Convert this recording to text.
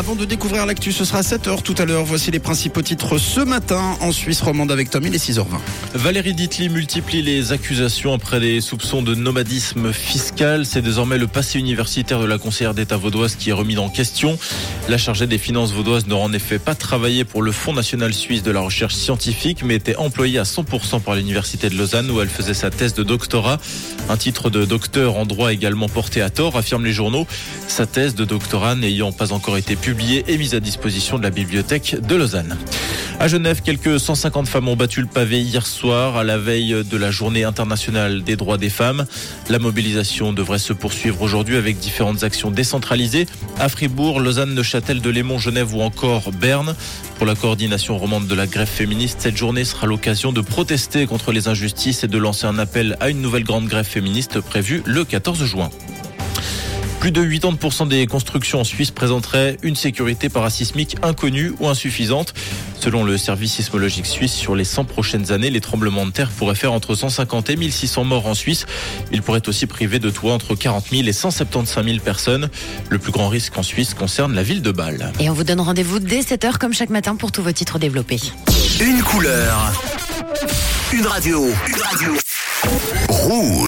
Avant de découvrir l'actu, ce sera à 7h tout à l'heure. Voici les principaux titres ce matin en Suisse romande avec Tom. Il est 6h20. Valérie Ditli multiplie les accusations après des soupçons de nomadisme fiscal. C'est désormais le passé universitaire de la conseillère d'État vaudoise qui est remis en question. La chargée des finances vaudoises n'aura en effet pas travaillé pour le Fonds national suisse de la recherche scientifique, mais était employée à 100% par l'université de Lausanne où elle faisait sa thèse de doctorat. Un titre de docteur en droit également porté à tort, affirment les journaux. Sa thèse de doctorat n'ayant pas encore été publiée et mise à disposition de la bibliothèque de Lausanne. À Genève, quelques 150 femmes ont battu le pavé hier soir à la veille de la journée internationale des droits des femmes. La mobilisation devrait se poursuivre aujourd'hui avec différentes actions décentralisées à Fribourg, Lausanne, Neuchâtel, Delémont, Genève ou encore Berne. Pour la coordination romande de la grève féministe, cette journée sera l'occasion de protester contre les injustices et de lancer un appel à une nouvelle grande grève féministe prévue le 14 juin. Plus de 80% des constructions en Suisse présenteraient une sécurité parasismique inconnue ou insuffisante. Selon le service sismologique suisse, sur les 100 prochaines années, les tremblements de terre pourraient faire entre 150 et 1600 morts en Suisse. Ils pourraient aussi priver de toit entre 40 000 et 175 000 personnes. Le plus grand risque en Suisse concerne la ville de Bâle. Et on vous donne rendez-vous dès 7h comme chaque matin pour tous vos titres développés. Une couleur. Une radio. Une radio. Rouge.